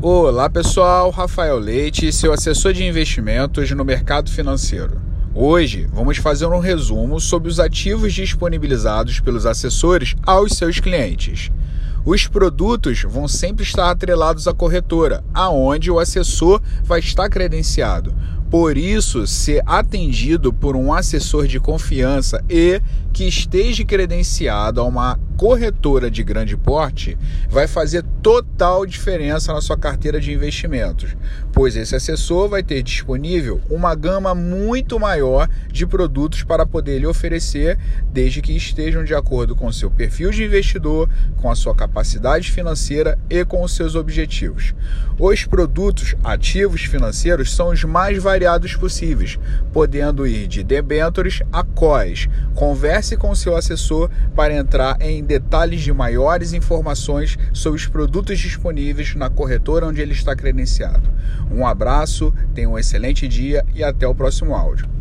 Olá pessoal, Rafael Leite, seu assessor de investimentos no mercado financeiro. Hoje vamos fazer um resumo sobre os ativos disponibilizados pelos assessores aos seus clientes. Os produtos vão sempre estar atrelados à corretora, aonde o assessor vai estar credenciado. Por isso, ser atendido por um assessor de confiança e que esteja credenciado a uma corretora de grande porte vai fazer total diferença na sua carteira de investimentos, pois esse assessor vai ter disponível uma gama muito maior de produtos para poder lhe oferecer, desde que estejam de acordo com seu perfil de investidor, com a sua capacidade financeira e com os seus objetivos. Os produtos ativos financeiros são os mais variados possíveis, podendo ir de debêntures a COIs. Converse com seu assessor para entrar em detalhes de maiores informações sobre os produtos disponíveis na corretora onde ele está credenciado. Um abraço, tenha um excelente dia e até o próximo áudio.